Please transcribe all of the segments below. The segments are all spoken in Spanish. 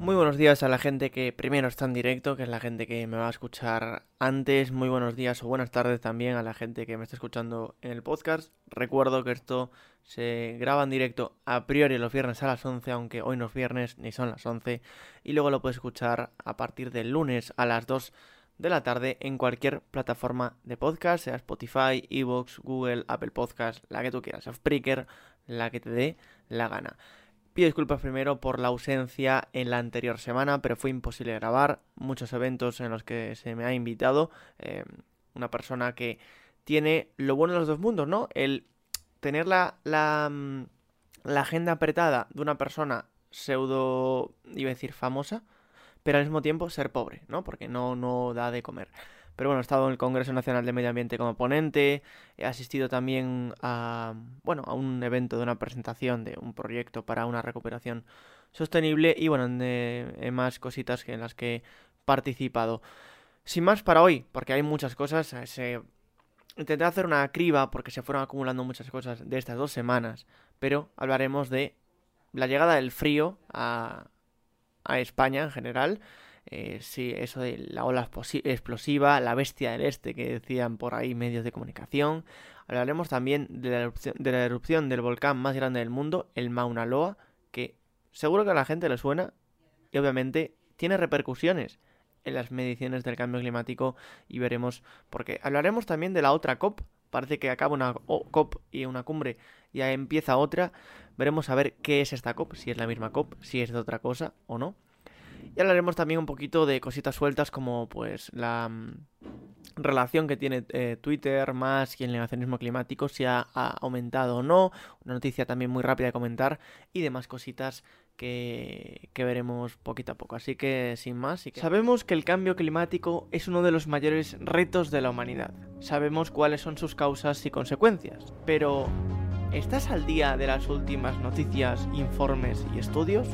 Muy buenos días a la gente que primero está en directo, que es la gente que me va a escuchar antes. Muy buenos días o buenas tardes también a la gente que me está escuchando en el podcast. Recuerdo que esto se graba en directo a priori los viernes a las 11, aunque hoy no es viernes ni son las 11. Y luego lo puedes escuchar a partir del lunes a las 2 de la tarde en cualquier plataforma de podcast, sea Spotify, Evox, Google, Apple Podcast, la que tú quieras, Spreaker, la que te dé la gana. Pido disculpas primero por la ausencia en la anterior semana, pero fue imposible grabar. Muchos eventos en los que se me ha invitado. Eh, una persona que tiene lo bueno de los dos mundos, ¿no? El tener la, la, mm, la agenda apretada de una persona pseudo, iba a decir, famosa, pero al mismo tiempo ser pobre, ¿no? Porque no, no da de comer. Pero bueno, he estado en el Congreso Nacional de Medio Ambiente como ponente, he asistido también a, bueno, a un evento de una presentación de un proyecto para una recuperación sostenible y bueno, en, más cositas en las que he participado. Sin más para hoy, porque hay muchas cosas, eh, se... intenté hacer una criba porque se fueron acumulando muchas cosas de estas dos semanas, pero hablaremos de la llegada del frío a, a España en general, eh, sí, eso de la ola explosiva, la bestia del este que decían por ahí medios de comunicación. Hablaremos también de la, erupción, de la erupción del volcán más grande del mundo, el Mauna Loa, que seguro que a la gente le suena y obviamente tiene repercusiones en las mediciones del cambio climático y veremos por qué. Hablaremos también de la otra COP. Parece que acaba una COP y una cumbre, ya empieza otra. Veremos a ver qué es esta COP, si es la misma COP, si es de otra cosa o no. Y hablaremos también un poquito de cositas sueltas como pues la mm, relación que tiene eh, Twitter más y el negacionismo climático, si ha, aumentado o no, una noticia también muy rápida de comentar y demás cositas que, que, veremos poquito a poco. Así que sin más, sabemos que el cambio climático es uno de los mayores retos de la humanidad. Sabemos cuáles son sus causas y consecuencias, pero ¿estás al día de las últimas noticias, informes y estudios?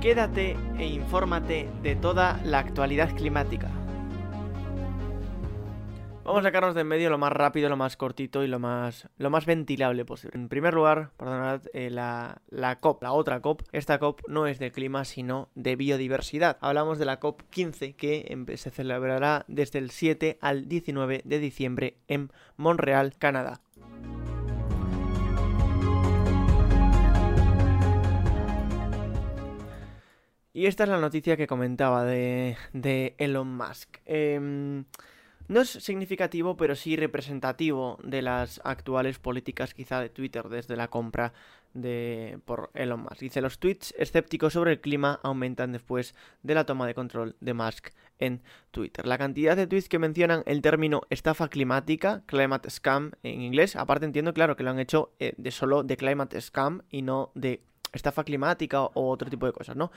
Quédate e infórmate de toda la actualidad climática. Vamos a sacarnos de en medio lo más rápido, lo más cortito y lo más, lo más ventilable posible. En primer lugar, perdonad, eh, la, la, COP, la otra COP, esta COP no es de clima sino de biodiversidad. Hablamos de la COP 15 que se celebrará desde el 7 al 19 de diciembre en Montreal, Canadá. Y esta es la noticia que comentaba de, Elon Musk. Em, no es significativo, pero sí representativo de las actuales políticas quizá de Twitter desde la compra de, por Elon Musk. Dice, los tweets escépticos sobre el clima aumentan después de la toma de control de Musk en Twitter. La cantidad de tweets que mencionan el término estafa climática, climate scam en inglés, aparte entiendo claro que lo han hecho eh, de solo de climate scam y no de estafa climática o otro tipo de cosas, ¿no?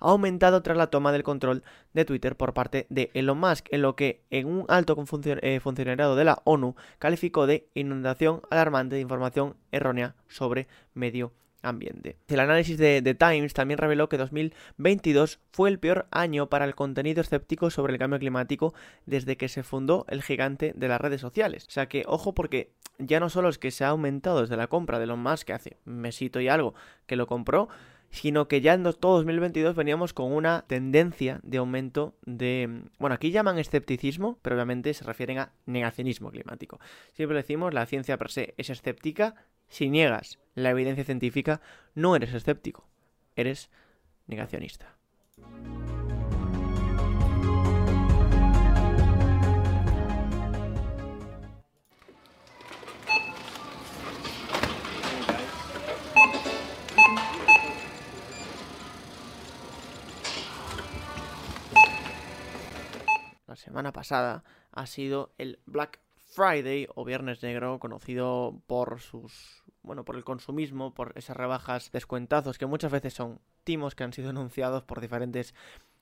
Ha aumentado tras la toma del control de Twitter por parte de Elon Musk, en lo que en un alto eh, funcionario de la ONU calificó de inundación alarmante de información errónea sobre medio ambiente. El análisis de The Times también reveló que 2022 fue el peor año para el contenido escéptico sobre el cambio climático desde que se fundó el gigante de las redes sociales. O sea que, ojo, porque ya no solo es que se ha aumentado desde la compra de Elon Musk, que hace mesito y algo que lo compró, sino que ya en todo 2022 veníamos con una tendencia de aumento de... Bueno, aquí llaman escepticismo, pero obviamente se refieren a negacionismo climático. Siempre decimos, la ciencia per se es escéptica, si niegas la evidencia científica, no eres escéptico, eres negacionista. Semana pasada ha sido el Black Friday o Viernes Negro, conocido por sus bueno, por el consumismo, por esas rebajas, descuentazos que muchas veces son timos que han sido anunciados por diferentes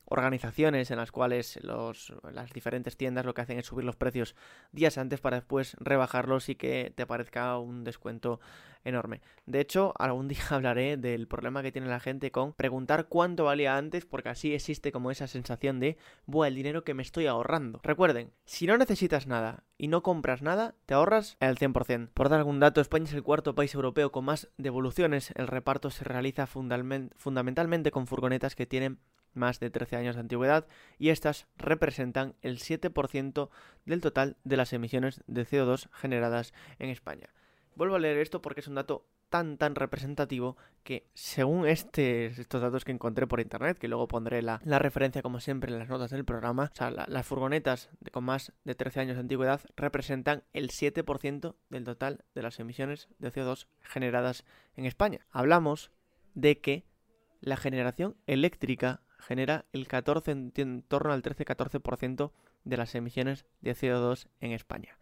organizaciones en las cuales los, las diferentes tiendas lo que hacen es subir los precios días antes para después rebajarlos y que te parezca un descuento enorme. De hecho, algún día hablaré del problema que tiene la gente con preguntar cuánto valía antes porque así existe como esa sensación de, buah, el dinero que me estoy ahorrando. Recuerden, si no necesitas nada y no compras nada, te ahorras el 100%. Por dar algún dato, España es el cuarto país europeo con más devoluciones. El reparto se realiza fundamentalmente con furgonetas que tienen más de 13 años de antigüedad y estas representan el 7% del total de las emisiones de CO2 generadas en España. Vuelvo a leer esto porque es un dato tan tan representativo que según este, estos datos que encontré por internet, que luego pondré la, referencia como siempre en las notas del programa, o sea, las furgonetas con más de 13 años de antigüedad representan el 7% del total de las emisiones de CO2 generadas en España. Hablamos de que la generación eléctrica genera el 14, en torno al 13-14% de las emisiones de CO2 en España.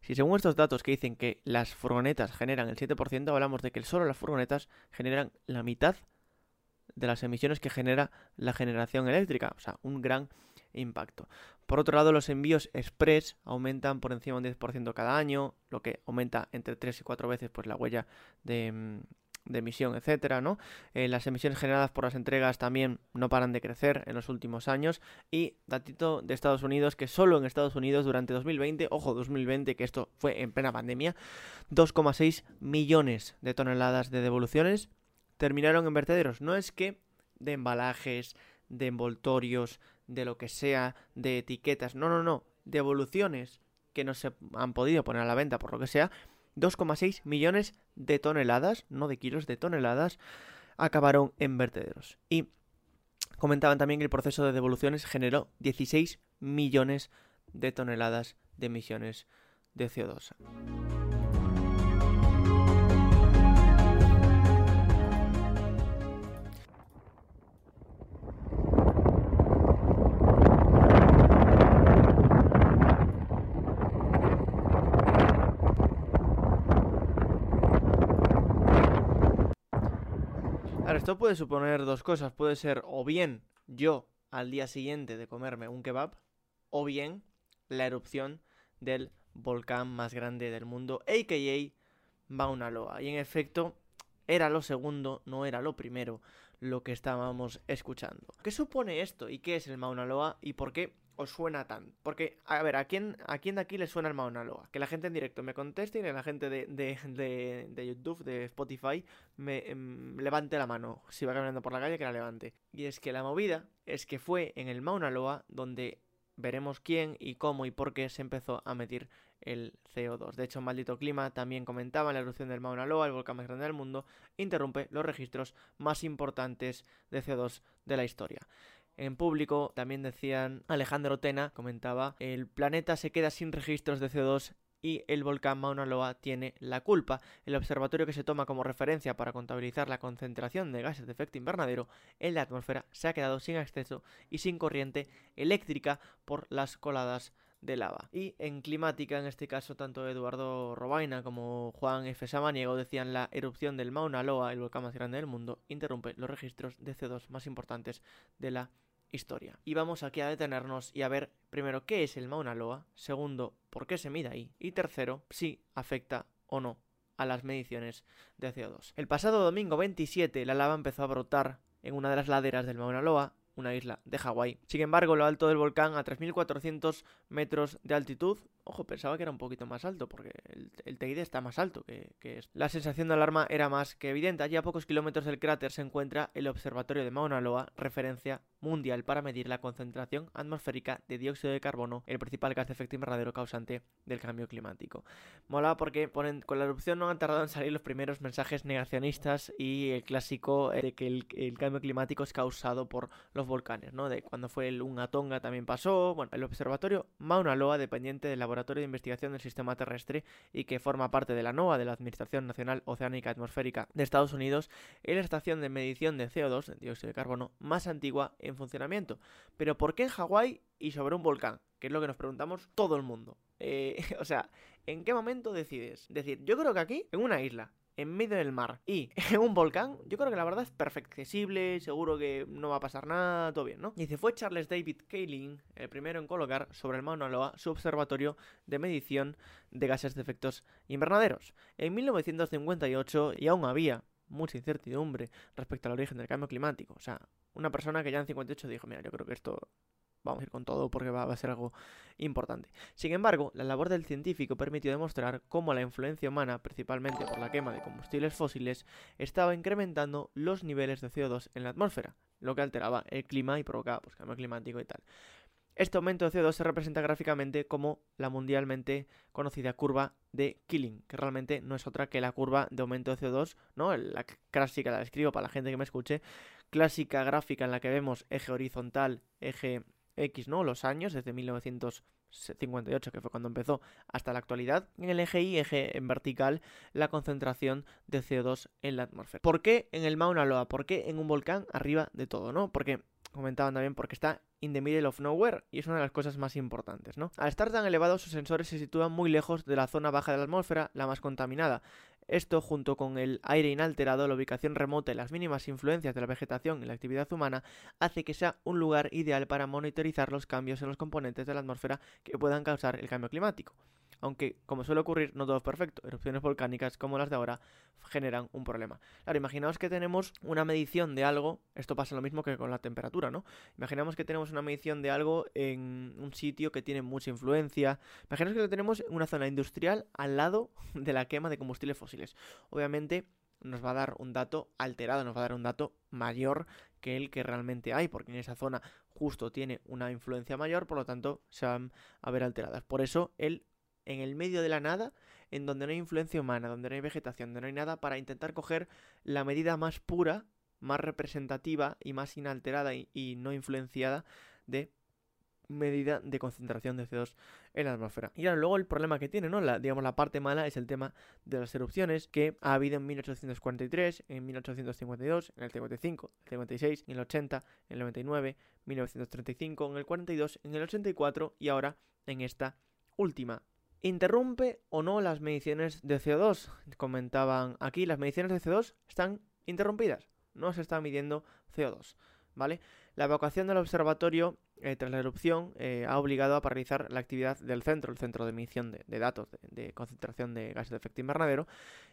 Si según estos datos que dicen que las furgonetas generan el 7%, hablamos de que solo las furgonetas generan la mitad de las emisiones que genera la generación eléctrica, o sea, un gran impacto. Por otro lado, los envíos express aumentan por encima de un 10% cada año, lo que aumenta entre 3 y 4 veces pues, la huella de, mm, de emisión, etcétera, ¿no? Eh, las emisiones generadas por las entregas también no paran de crecer en los últimos años. Y datito de Estados Unidos, que solo en Estados Unidos durante 2020, ojo, 2020, que esto fue en plena pandemia, 2,6 millones de toneladas de devoluciones terminaron en vertederos. No es que de embalajes, de envoltorios, de lo que sea, de etiquetas, no, no, no, devoluciones que no se han podido poner a la venta por lo que sea, 2,6 millones de toneladas, no de kilos, de toneladas, acabaron en vertederos. Y comentaban también que el proceso de devoluciones generó 16 millones de toneladas de emisiones de CO2. Esto puede suponer dos cosas. Puede ser o bien yo al día siguiente de comerme un kebab, o bien la erupción del volcán más grande del mundo, a.k.a. Mauna Loa. Y en efecto, era lo segundo, no era lo primero, lo que estábamos escuchando. ¿Qué supone esto? ¿Y qué es el Mauna Loa? ¿Y por qué os suena tan? Porque, a ver, ¿a quién, ¿a quién de aquí le suena el Mauna Loa? Que la gente en directo me conteste y que la gente de, de, de, YouTube, de Spotify, me em, levante la mano. Si va caminando por la calle, que la levante. Y es que la movida es que fue en el Mauna Loa donde veremos quién y cómo y por qué se empezó a medir el CO2. De hecho, Maldito Clima también comentaba la erupción del Mauna Loa, el volcán más grande del mundo, interrumpe los registros más importantes de CO2 de la historia. En público también decían, Alejandro Tena comentaba, el planeta se queda sin registros de CO2 y el volcán Mauna Loa tiene la culpa. El observatorio que se toma como referencia para contabilizar la concentración de gases de efecto invernadero en la atmósfera se ha quedado sin acceso y sin corriente eléctrica por las coladas de lava. Y en climática, en este caso, tanto Eduardo Robaina como Juan F. Samaniego decían la erupción del Mauna Loa, el volcán más grande del mundo, interrumpe los registros de CO2 más importantes de la historia. Y vamos aquí a detenernos y a ver primero qué es el Mauna Loa, segundo, por qué se mide ahí y tercero, si afecta o no a las mediciones de CO2. El pasado domingo 27 la lava empezó a brotar en una de las laderas del Mauna Loa una isla de Hawái. Sin embargo, lo alto del volcán, a 3.400 metros de altitud, ojo, pensaba que era un poquito más alto, porque el, el Teide está más alto que, que La sensación de alarma era más que evidente. Allí a pocos kilómetros del cráter se encuentra el Observatorio de Mauna Loa, referencia mundial para medir la concentración atmosférica de dióxido de carbono, el principal gas de efecto invernadero causante del cambio climático. Mola porque ponen, con la erupción no han tardado en salir los primeros mensajes negacionistas y el clásico de que el, el cambio climático es causado por los volcanes, ¿no? De cuando fue el Unga Tonga también pasó. Bueno, el observatorio Mauna Loa, dependiente del Laboratorio de Investigación del Sistema Terrestre y que forma parte de la NOAA, de la Administración Nacional Oceánica Atmosférica de Estados Unidos, es la estación de medición de CO2, dióxido de carbono, más antigua en funcionamiento. Pero ¿por qué en Hawái y sobre un volcán? Que es lo que nos preguntamos todo el mundo. Eh, o sea, ¿en qué momento decides? Decir, yo creo que aquí, en una isla, en medio del mar y en un volcán, yo creo que la verdad es perfecto accesible, seguro que no va a pasar nada, todo bien, ¿no? Y dice, fue Charles David Kaling el primero en colocar sobre el Mauna Loa su observatorio de medición de gases de efectos invernaderos. En 1958 y aún había mucha incertidumbre respecto al origen del cambio climático. O sea, una persona que ya en 58 dijo, mira, yo creo que esto vamos a ir con todo porque va, a ser algo importante. Sin embargo, la labor del científico permitió demostrar cómo la influencia humana, principalmente por la quema de combustibles fósiles, estaba incrementando los niveles de CO2 en la atmósfera. lo que alteraba el clima y provocaba pues, cambio climático y tal. Este aumento de CO2 se representa gráficamente como la mundialmente conocida curva de Killing, que realmente no es otra que la curva de aumento de CO2, ¿no? La clásica, la escribo para la gente que me escuche, clásica gráfica en la que vemos eje horizontal, eje X, ¿no? Los años, desde 1958, que fue cuando empezó, hasta la actualidad. En el eje Y, eje en vertical, la concentración de CO2 en la atmósfera. ¿Por qué en el Mauna Loa? ¿Por qué en un volcán arriba de todo, no? Porque comentaban también porque está in the middle of nowhere y es una de las cosas más importantes, ¿no? Al estar tan elevado, sus sensores se sitúan muy lejos de la zona baja de la atmósfera, la más contaminada. Esto, junto con el aire inalterado, la ubicación remota y las mínimas influencias de la vegetación y la actividad humana, hace que sea un lugar ideal para monitorizar los cambios en los componentes de la atmósfera que puedan causar el cambio climático aunque como suele ocurrir no todo es perfecto. Erupciones volcánicas como las de ahora generan un problema. Claro, imaginaos que tenemos una medición de algo, esto pasa lo mismo que con la temperatura, ¿no? Imaginamos que tenemos una medición de algo en un sitio que tiene mucha influencia. Imaginaos que tenemos en una zona industrial al lado de la quema de combustibles fósiles. Obviamente nos va a dar un dato alterado, nos va a dar un dato mayor que el que realmente hay, porque en esa zona justo tiene una influencia mayor, por lo tanto se van a ver alteradas. Por eso el en el medio de la nada, en donde no hay influencia humana, donde no hay vegetación, donde no hay nada, para intentar coger la medida más pura, más representativa y más inalterada y, no influenciada de medida de concentración de CO2 en la atmósfera. Y ahora luego el problema que tiene, ¿no? La, digamos, la parte mala es el tema de las erupciones que ha habido en 1843, en 1852, en el 55, el 56, en el 80, en el 99, 1935, en el 42, en el 84 y ahora en esta última ¿Interrumpe o no las mediciones de CO2? Comentaban aquí, las mediciones de CO2 están interrumpidas, no se está midiendo CO2, ¿vale? La evacuación del observatorio eh, tras la erupción eh, ha obligado a paralizar la actividad del centro, el centro de emisión de, datos de, concentración de gases de efecto invernadero.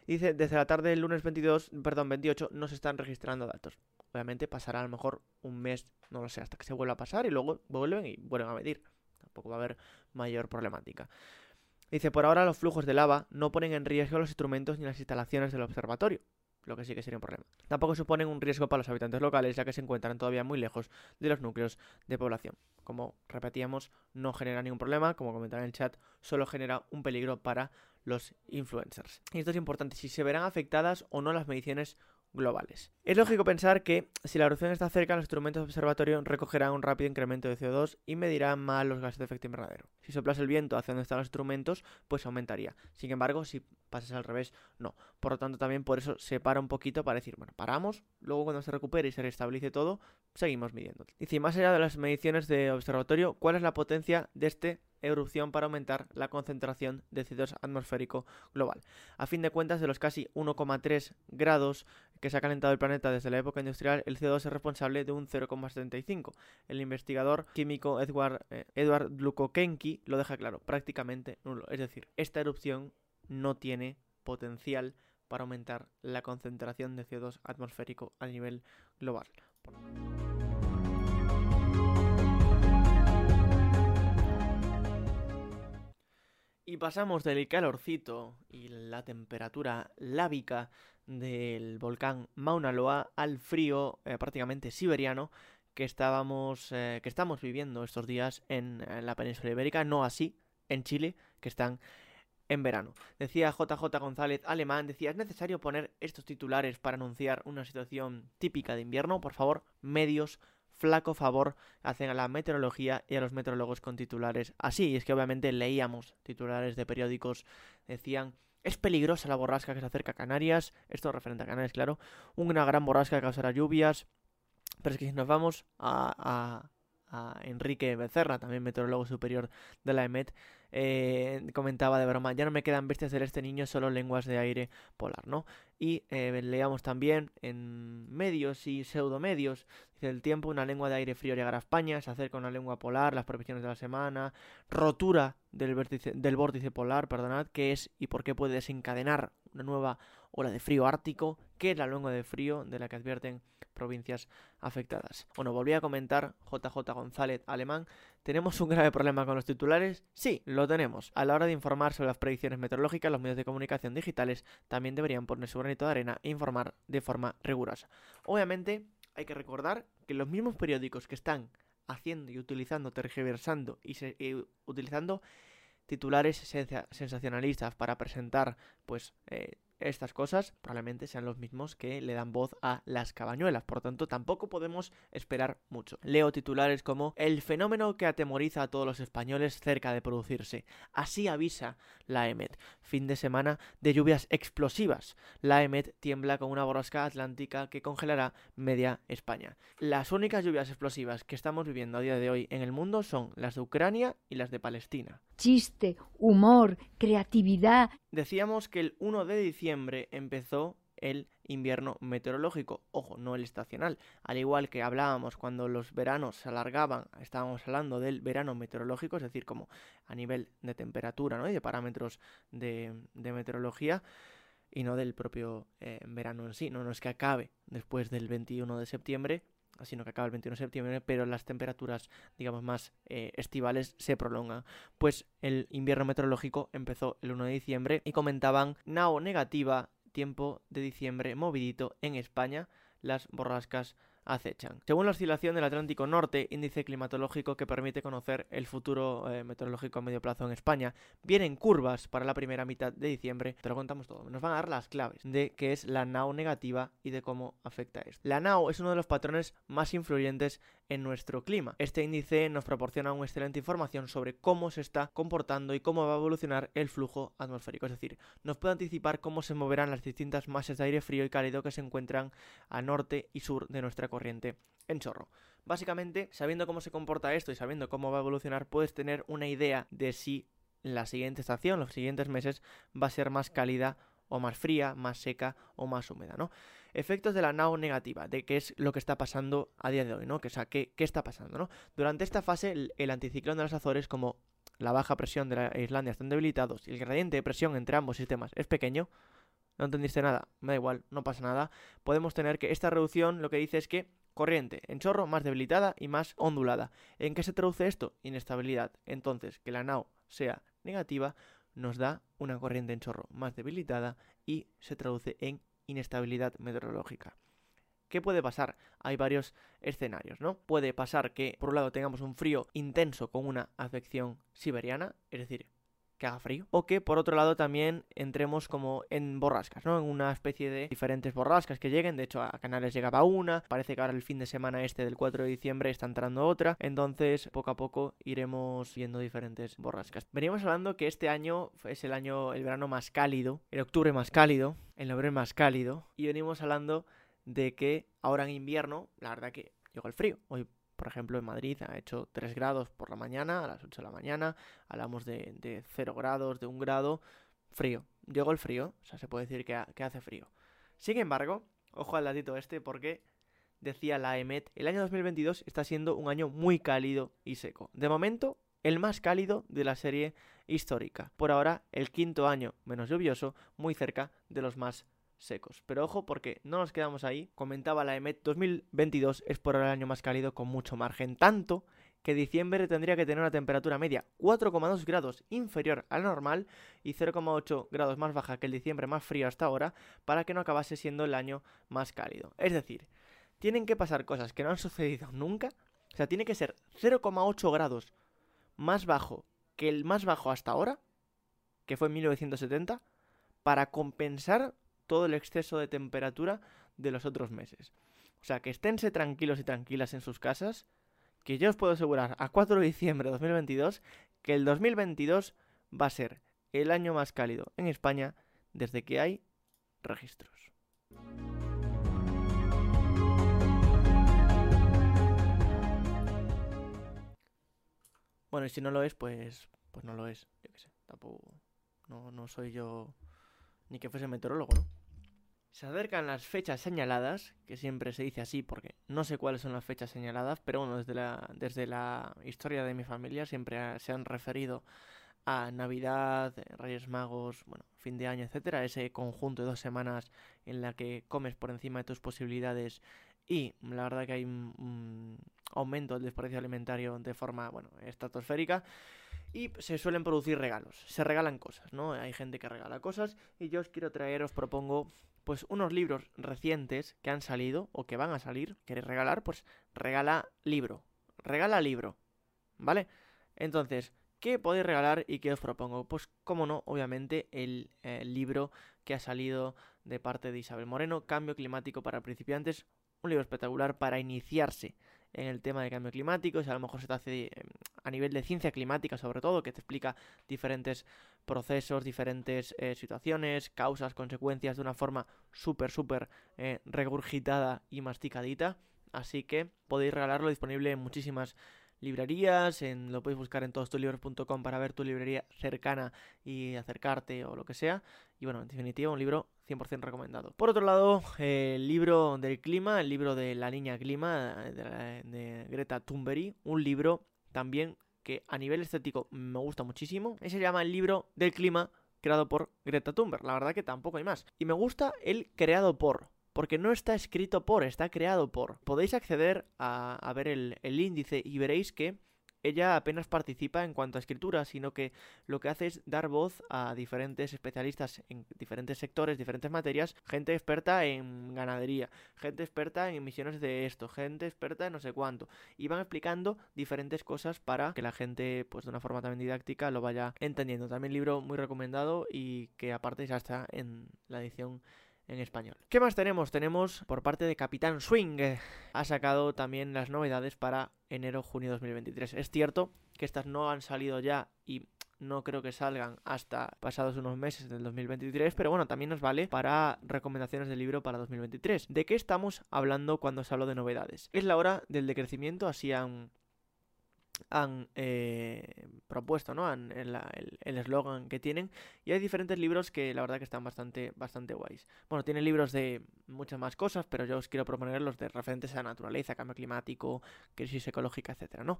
dice, desde la tarde del lunes 22, perdón, 28 no se están registrando datos. Obviamente pasará a lo mejor un mes, no lo sé, hasta que se vuelva a pasar y luego vuelven y vuelven a medir. Tampoco va a haber mayor problemática. Dice, por ahora los flujos de lava no ponen en riesgo los instrumentos ni las instalaciones del observatorio, lo que sí que sería un problema. Tampoco suponen un riesgo para los habitantes locales, ya que se encuentran todavía muy lejos de los núcleos de población. Como repetíamos, no genera ningún problema, como comentaba en el chat, solo genera un peligro para los influencers. Y esto es importante, si se verán afectadas o no las mediciones globales. Es lógico pensar que si la erupción está cerca, los instrumentos de observatorio recogerán un rápido incremento de CO2 y medirán más los gases de efecto invernadero. Si soplase el viento hacia donde están los instrumentos, pues aumentaría. Sin embargo, si pasas al revés, no. Por lo tanto, también por eso se para un poquito para decir, bueno, paramos, luego cuando se recupere y se restablece todo, seguimos midiendo. Y si más allá de las mediciones de observatorio, ¿cuál es la potencia de este erupción para aumentar la concentración de CO2 atmosférico global. A fin de cuentas, de los casi 1,3 grados que se ha calentado el planeta desde la época industrial, el CO2 es responsable de un 0,75. El investigador químico Edward, eh, Edward Lukokenki lo deja claro, prácticamente nulo. Es decir, esta erupción no tiene potencial para aumentar la concentración de CO2 atmosférico a nivel global. Y pasamos del calorcito y la temperatura lábica del volcán Mauna Loa al frío eh, prácticamente siberiano que estábamos eh, que estamos viviendo estos días en, la península ibérica, no así en Chile, que están en verano. Decía JJ González Alemán, decía, ¿es necesario poner estos titulares para anunciar una situación típica de invierno? Por favor, medios flaco favor hacen a la meteorología y a los meteorólogos con titulares así. Y es que obviamente leíamos titulares de periódicos, decían es peligrosa la borrasca que se acerca a Canarias, esto referente a Canarias, claro, una gran borrasca que causará lluvias, pero es que si nos vamos a, a Enrique Becerra, también meteorólogo superior de la EMET, eh, comentaba de broma, ya no me quedan bestias de este niño, solo lenguas de aire polar, ¿no? Y eh, leamos también en medios y pseudomedios, el tiempo, una lengua de aire frío llegará a España, se acerca una lengua polar, las previsiones de la semana, rotura del, vértice, del vórtice polar, perdonad, qué es y por qué puede desencadenar una nueva ola de frío ártico, qué es la lengua de frío de la que advierten provincias afectadas. Bueno, volví a comentar JJ González Alemán, ¿tenemos un grave problema con los titulares? Sí, lo tenemos. A la hora de informar sobre las predicciones meteorológicas, los medios de comunicación digitales también deberían poner su granito de arena e informar de forma rigurosa. Obviamente, hay que recordar que los mismos periódicos que están haciendo y utilizando, tergiversando y, y utilizando titulares sensacionalistas para presentar pues eh, estas cosas probablemente sean los mismos que le dan voz a las cabañuelas, por tanto tampoco podemos esperar mucho. Leo titulares como El fenómeno que atemoriza a todos los españoles cerca de producirse. Así avisa la EMET. Fin de semana de lluvias explosivas. La EMET tiembla con una borrasca atlántica que congelará media España. Las únicas lluvias explosivas que estamos viviendo a día de hoy en el mundo son las de Ucrania y las de Palestina. Chiste, humor, creatividad. Decíamos que el 1 de diciembre empezó el invierno meteorológico, ojo, no el estacional. Al igual que hablábamos cuando los veranos se alargaban, estábamos hablando del verano meteorológico, es decir, como a nivel de temperatura ¿no? y de parámetros de, meteorología, y no del propio eh, verano en sí. No, no es que acabe después del 21 de septiembre, sino que acaba el 21 de septiembre, pero las temperaturas, digamos, más eh, estivales se prolongan. Pues el invierno meteorológico empezó el 1 de diciembre y comentaban NAO negativa, tiempo de diciembre movidito en España, las borrascas acechan. Según la oscilación del Atlántico Norte, índice climatológico que permite conocer el futuro eh, meteorológico a medio plazo en España, vienen curvas para la primera mitad de diciembre. Te lo contamos todo. Nos van a dar las claves de qué es la NAO negativa y de cómo afecta esto. La NAO es uno de los patrones más influyentes en nuestro clima. Este índice nos proporciona una excelente información sobre cómo se está comportando y cómo va a evolucionar el flujo atmosférico. Es decir, nos puede anticipar cómo se moverán las distintas masas de aire frío y cálido que se encuentran a norte y sur de nuestra corriente en chorro. Básicamente, sabiendo cómo se comporta esto y sabiendo cómo va a evolucionar, puedes tener una idea de si la siguiente estación, los siguientes meses, va a ser más cálida o más fría, más seca o más húmeda, ¿no? Efectos de la NAO negativa, de qué es lo que está pasando a día de hoy, ¿no? Que, sea, qué, está pasando, ¿no? Durante esta fase, el, anticiclón de las Azores, como la baja presión de la Islandia están debilitados y el gradiente de presión entre ambos sistemas es pequeño, no entendiste nada, me da igual, no pasa nada, podemos tener que esta reducción lo que dice es que corriente en chorro más debilitada y más ondulada. ¿En qué se traduce esto? Inestabilidad. Entonces, que la NAO sea negativa nos da una corriente en chorro más debilitada y se traduce en inestabilidad meteorológica. ¿Qué puede pasar? Hay varios escenarios, ¿no? Puede pasar que, por un lado, tengamos un frío intenso con una afección siberiana, es decir, que haga frío. O que por otro lado también entremos como en borrascas, ¿no? En una especie de diferentes borrascas que lleguen. De hecho, a Canales llegaba una. Parece que ahora el fin de semana este del 4 de diciembre está entrando otra. Entonces, poco a poco iremos viendo diferentes borrascas. Veníamos hablando que este año es el año, el verano más cálido, el octubre más cálido, el noviembre más cálido. Y venimos hablando de que ahora en invierno, la verdad que llegó el frío. Hoy por ejemplo, en Madrid ha hecho 3 grados por la mañana, a las 8 de la mañana. Hablamos de, de 0 grados, de 1 grado. Frío. Llegó el frío, o sea, se puede decir que, hace frío. Sin embargo, ojo al ladito este porque decía la EMET, el año 2022 está siendo un año muy cálido y seco. De momento, el más cálido de la serie histórica. Por ahora, el quinto año menos lluvioso, muy cerca de los más secos. Pero ojo porque no nos quedamos ahí. Comentaba la EMET 2022 es por el año más cálido con mucho margen. Tanto que diciembre tendría que tener una temperatura media 4,2 grados inferior a la normal y 0,8 grados más baja que el diciembre más frío hasta ahora para que no acabase siendo el año más cálido. Es decir, tienen que pasar cosas que no han sucedido nunca. O sea, tiene que ser 0,8 grados más bajo que el más bajo hasta ahora, que fue en 1970, para compensar todo el exceso de temperatura de los otros meses. O sea, que esténse tranquilos y tranquilas en sus casas, que yo os puedo asegurar a 4 de diciembre de 2022 que el 2022 va a ser el año más cálido en España desde que hay registros. Bueno, y si no lo es, pues, pues no lo es. Yo qué sé, tampoco. No, no soy yo ni que fuese meteorólogo, ¿no? Se acercan las fechas señaladas, que siempre se dice así porque no sé cuáles son las fechas señaladas, pero bueno, desde la, desde la historia de mi familia siempre se han referido a Navidad, Reyes Magos, bueno, fin de año, etcétera, ese conjunto de dos semanas en la que comes por encima de tus posibilidades y la verdad que hay un, aumento del desperdicio alimentario de forma, bueno, estratosférica y se suelen producir regalos, se regalan cosas, ¿no? Hay gente que regala cosas y yo os quiero traer, os propongo pues unos libros recientes que han salido o que van a salir, queréis regalar, pues regala libro, regala libro, ¿vale? Entonces, ¿qué podéis regalar y qué os propongo? Pues, como no, obviamente el, el libro que ha salido de parte de Isabel Moreno, Cambio Climático para Principiantes, un libro espectacular para iniciarse en el tema de cambio climático, si a lo mejor se te hace eh, a nivel de ciencia climática sobre todo, que te explica diferentes procesos, diferentes eh, situaciones, causas, consecuencias de una forma súper, súper eh, regurgitada y masticadita. Así que podéis regalarlo disponible en muchísimas librerías, lo podéis buscar en todostolibros.com para ver tu librería cercana y acercarte o lo que sea. Y bueno, en definitiva, un libro 100% recomendado. Por otro lado, el libro del clima, el libro de la niña clima de, de Greta Thunberg, un libro también que a nivel estético me gusta muchísimo. Y se llama el libro del clima creado por Greta Thunberg. La verdad que tampoco hay más. Y me gusta el creado por porque no está escrito por, está creado por. Podéis acceder a, ver el, el índice y veréis que ella apenas participa en cuanto a escritura, sino que lo que hace es dar voz a diferentes especialistas en diferentes sectores, diferentes materias, gente experta en ganadería, gente experta en emisiones de esto, gente experta en no sé cuánto, y van explicando diferentes cosas para que la gente, pues de una forma también didáctica, lo vaya entendiendo. También libro muy recomendado y que aparte ya está en la edición en español. ¿Qué más tenemos? Tenemos por parte de Capitán Swing. ha sacado también las novedades para enero-junio 2023. Es cierto que estas no han salido ya y no creo que salgan hasta pasados unos meses del 2023, pero bueno, también nos vale para recomendaciones de libro para 2023. ¿De qué estamos hablando cuando se hablo de novedades? Es la hora del decrecimiento, así han han eh, propuesto, ¿no? el eslogan que tienen. Y hay diferentes libros que la verdad que están bastante, bastante guays. Bueno, tienen libros de muchas más cosas, pero yo os quiero proponer los de referentes a naturaleza, cambio climático, crisis ecológica, etcétera, ¿no?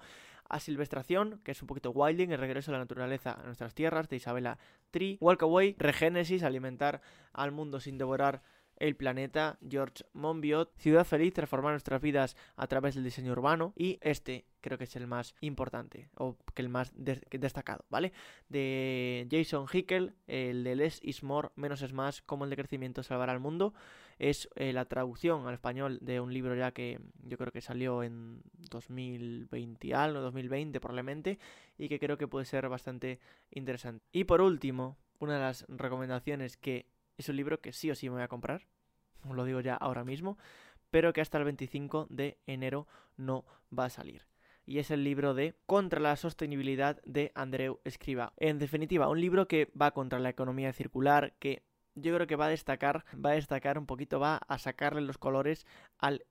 A Silvestración, que es un poquito wilding, el regreso a la naturaleza a nuestras tierras, de Isabela Tree. Walk Away, Regénesis, alimentar al mundo sin devorar el planeta, George Monbiot, Ciudad Feliz, transformar nuestras vidas a través del diseño urbano y este creo que es el más importante o que el más destacado, ¿vale? De Jason Hickel, el de Less is More, menos es más, cómo el decrecimiento salvará al mundo. Es eh, la traducción al español de un libro ya que yo creo que salió en 2020 algo, 2020 probablemente, y que creo que puede ser bastante interesante. Y por último, una de las recomendaciones que es un libro que sí o sí me voy a comprar, os lo digo ya ahora mismo, pero que hasta el 25 de enero no va a salir. Y es el libro de Contra la sostenibilidad de Andreu Escriba. En definitiva, un libro que va contra la economía circular, que yo creo que va a destacar, va a destacar un poquito, va a sacarle los colores al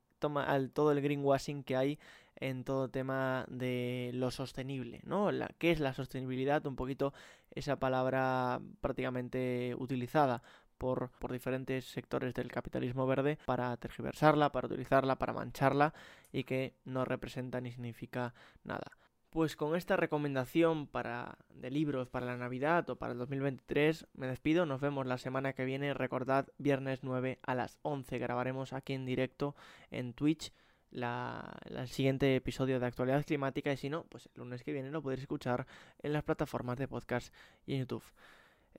todo el greenwashing que hay en todo tema de lo sostenible, ¿no? La, ¿Qué es la sostenibilidad? Un poquito esa palabra prácticamente utilizada por, por diferentes sectores del capitalismo verde para tergiversarla, para utilizarla, para mancharla y que no representa ni significa nada. Pues con esta recomendación para de libros para la Navidad o para el 2023 me despido, nos vemos la semana que viene, recordad viernes 9 a las 11 grabaremos aquí en directo en Twitch la, el siguiente episodio de actualidad climática y si no, pues el lunes que viene lo podréis escuchar en las plataformas de podcast y en YouTube.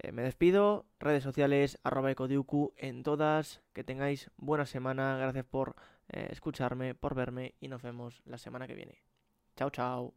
Eh, me despido, redes sociales, arroba ecodiuku en todas, que tengáis buena semana, gracias por eh, escucharme, por verme y nos vemos la semana que viene. Chao, chao.